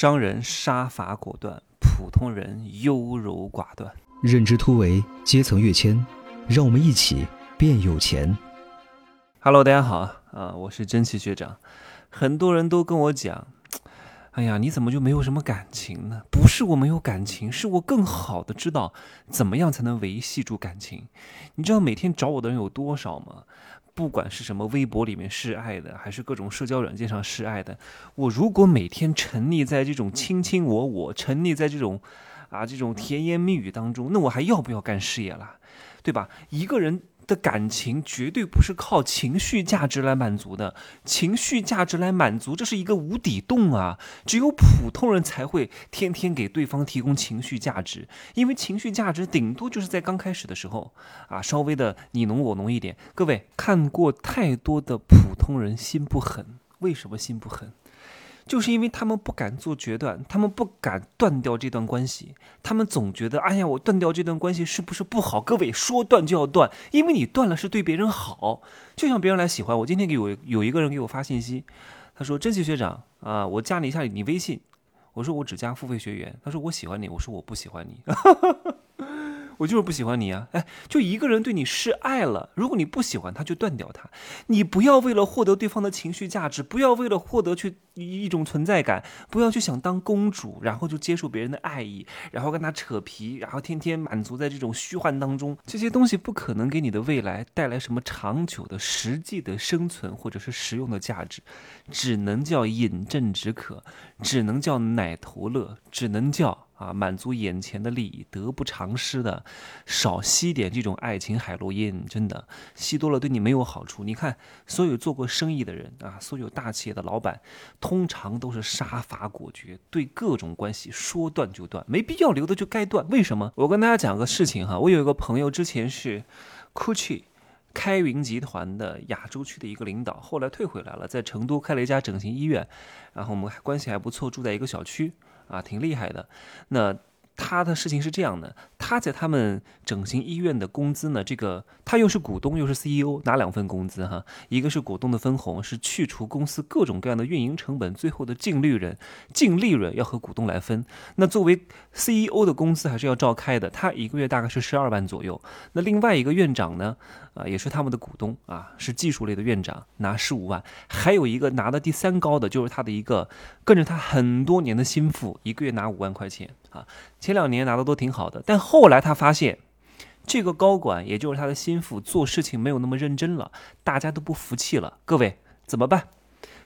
商人杀伐果断，普通人优柔寡断。认知突围，阶层跃迁，让我们一起变有钱。Hello，大家好啊，我是真奇学长。很多人都跟我讲，哎呀，你怎么就没有什么感情呢？不是我没有感情，是我更好的知道怎么样才能维系住感情。你知道每天找我的人有多少吗？不管是什么微博里面示爱的，还是各种社交软件上示爱的，我如果每天沉溺在这种卿卿我我，沉溺在这种啊这种甜言蜜语当中，那我还要不要干事业啦？对吧？一个人的感情绝对不是靠情绪价值来满足的，情绪价值来满足，这是一个无底洞啊！只有普通人才会天天给对方提供情绪价值，因为情绪价值顶多就是在刚开始的时候啊，稍微的你侬我侬一点。各位看过太多的普通人心不狠，为什么心不狠？就是因为他们不敢做决断，他们不敢断掉这段关系，他们总觉得，哎呀，我断掉这段关系是不是不好？各位说断就要断，因为你断了是对别人好。就像别人来喜欢我，今天给我有一个人给我发信息，他说：“珍惜学长啊，我加你一下你微信。”我说：“我只加付费学员。”他说：“我喜欢你。”我说：“我不喜欢你。”我就是不喜欢你啊！哎，就一个人对你示爱了，如果你不喜欢他，就断掉他。你不要为了获得对方的情绪价值，不要为了获得去一种存在感，不要去想当公主，然后就接受别人的爱意，然后跟他扯皮，然后天天满足在这种虚幻当中。这些东西不可能给你的未来带来什么长久的、实际的生存或者是实用的价值，只能叫饮鸩止渴，只能叫奶头乐，只能叫。啊，满足眼前的利益，得不偿失的，少吸点这种爱情海洛因，真的吸多了对你没有好处。你看，所有做过生意的人啊，所有大企业的老板，通常都是杀伐果决，对各种关系说断就断，没必要留的就该断。为什么？我跟大家讲个事情哈，我有一个朋友之前是 GUCCI 开云集团的亚洲区的一个领导，后来退回来了，在成都开了一家整形医院，然后我们关系还不错，住在一个小区。啊，挺厉害的。那他的事情是这样的，他在他们整形医院的工资呢，这个他又是股东又是 CEO，拿两份工资哈，一个是股东的分红，是去除公司各种各样的运营成本，最后的净利润，净利润要和股东来分。那作为 CEO 的工资还是要照开的，他一个月大概是十二万左右。那另外一个院长呢，啊，也是他们的股东啊，是技术类的院长，拿十五万。还有一个拿的第三高的，就是他的一个跟着他很多年的心腹，一个月拿五万块钱啊。前两年拿的都挺好的，但后来他发现，这个高管也就是他的心腹做事情没有那么认真了，大家都不服气了。各位怎么办？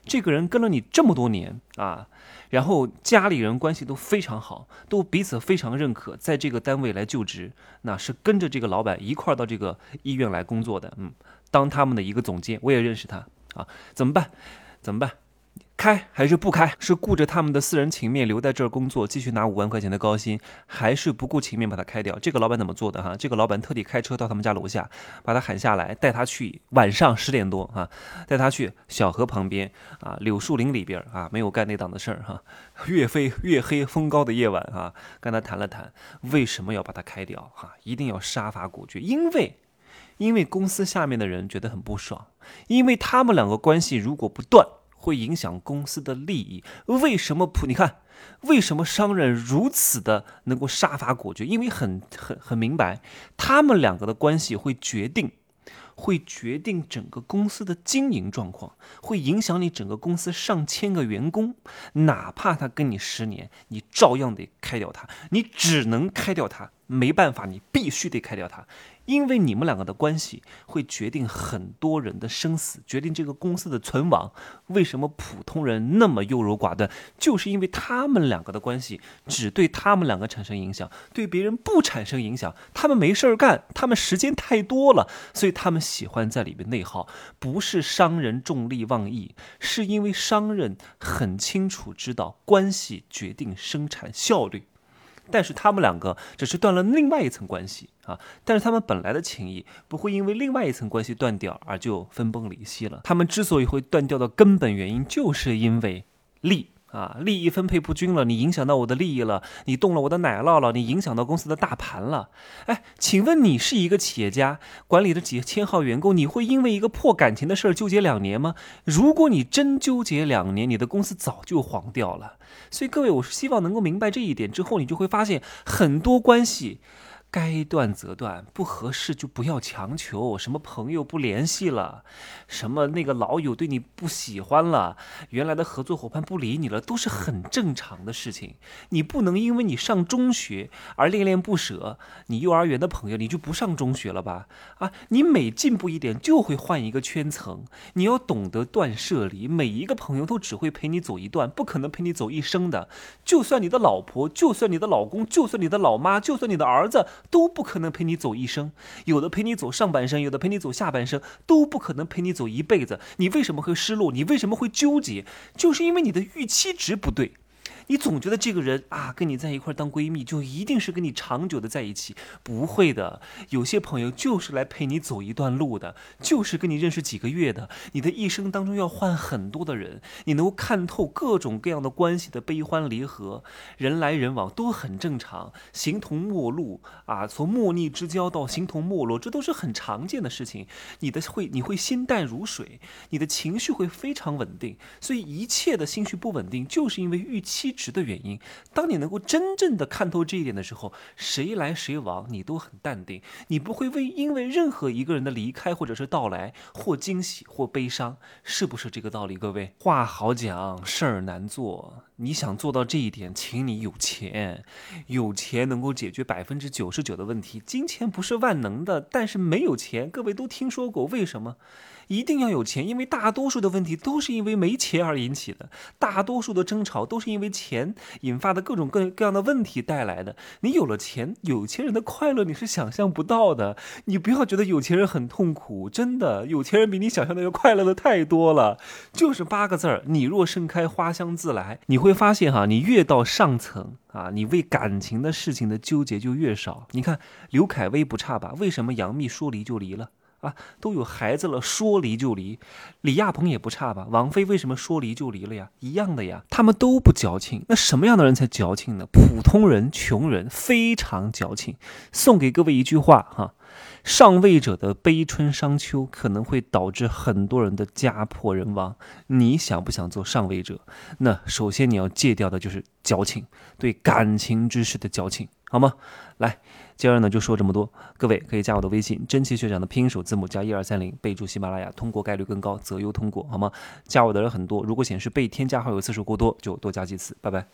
这个人跟了你这么多年啊，然后家里人关系都非常好，都彼此非常认可，在这个单位来就职，那是跟着这个老板一块儿到这个医院来工作的，嗯，当他们的一个总监，我也认识他啊，怎么办？怎么办？开还是不开？是顾着他们的私人情面留在这儿工作，继续拿五万块钱的高薪，还是不顾情面把他开掉？这个老板怎么做的哈？这个老板特地开车到他们家楼下，把他喊下来，带他去晚上十点多啊，带他去小河旁边啊，柳树林里边啊，没有干那档子事儿哈。月飞月黑风高的夜晚啊，跟他谈了谈，为什么要把他开掉哈？一定要杀伐果决，因为因为公司下面的人觉得很不爽，因为他们两个关系如果不断。会影响公司的利益。为什么普？你看，为什么商人如此的能够杀伐果决？因为很很很明白，他们两个的关系会决定，会决定整个公司的经营状况，会影响你整个公司上千个员工。哪怕他跟你十年，你照样得开掉他，你只能开掉他，没办法，你必须得开掉他。因为你们两个的关系会决定很多人的生死，决定这个公司的存亡。为什么普通人那么优柔寡断？就是因为他们两个的关系只对他们两个产生影响，对别人不产生影响。他们没事儿干，他们时间太多了，所以他们喜欢在里面内耗。不是商人重利忘义，是因为商人很清楚知道关系决定生产效率。但是他们两个只是断了另外一层关系啊，但是他们本来的情谊不会因为另外一层关系断掉而就分崩离析了。他们之所以会断掉的根本原因，就是因为利啊，利益分配不均了，你影响到我的利益了，你动了我的奶酪了，你影响到公司的大盘了。哎，请问你是一个企业家，管理着几千号员工，你会因为一个破感情的事儿纠结两年吗？如果你真纠结两年，你的公司早就黄掉了。所以各位，我是希望能够明白这一点之后，你就会发现很多关系。该断则断，不合适就不要强求。什么朋友不联系了，什么那个老友对你不喜欢了，原来的合作伙伴不理你了，都是很正常的事情。你不能因为你上中学而恋恋不舍，你幼儿园的朋友你就不上中学了吧？啊，你每进步一点就会换一个圈层。你要懂得断舍离，每一个朋友都只会陪你走一段，不可能陪你走一生的。就算你的老婆，就算你的老公，就算你的老妈，就算你的儿子。都不可能陪你走一生，有的陪你走上半生，有的陪你走下半生，都不可能陪你走一辈子。你为什么会失落？你为什么会纠结？就是因为你的预期值不对。你总觉得这个人啊，跟你在一块当闺蜜，就一定是跟你长久的在一起？不会的，有些朋友就是来陪你走一段路的，就是跟你认识几个月的。你的一生当中要换很多的人，你能够看透各种各样的关系的悲欢离合，人来人往都很正常，形同陌路啊，从莫逆之交到形同陌路，这都是很常见的事情。你的会你会心淡如水，你的情绪会非常稳定，所以一切的心绪不稳定，就是因为预期。值的原因，当你能够真正的看透这一点的时候，谁来谁往你都很淡定，你不会为因为任何一个人的离开或者是到来或惊喜或悲伤，是不是这个道理？各位，话好讲，事儿难做。你想做到这一点，请你有钱，有钱能够解决百分之九十九的问题。金钱不是万能的，但是没有钱，各位都听说过，为什么？一定要有钱，因为大多数的问题都是因为没钱而引起的，大多数的争吵都是因为钱引发的各种各各样的问题带来的。你有了钱，有钱人的快乐你是想象不到的。你不要觉得有钱人很痛苦，真的，有钱人比你想象的要快乐的太多了。就是八个字儿：你若盛开，花香自来。你会发现哈，你越到上层啊，你为感情的事情的纠结就越少。你看刘恺威不差吧？为什么杨幂说离就离了？啊，都有孩子了，说离就离。李亚鹏也不差吧？王菲为什么说离就离了呀？一样的呀，他们都不矫情。那什么样的人才矫情呢？普通人、穷人非常矫情。送给各位一句话哈：上位者的悲春伤秋可能会导致很多人的家破人亡。你想不想做上位者？那首先你要戒掉的就是矫情，对感情之事的矫情，好吗？来。今儿呢就说这么多，各位可以加我的微信，真奇学长的拼音首字母加一二三零，备注喜马拉雅，通过概率更高，择优通过，好吗？加我的人很多，如果显示被添加好友次数过多，就多加几次，拜拜。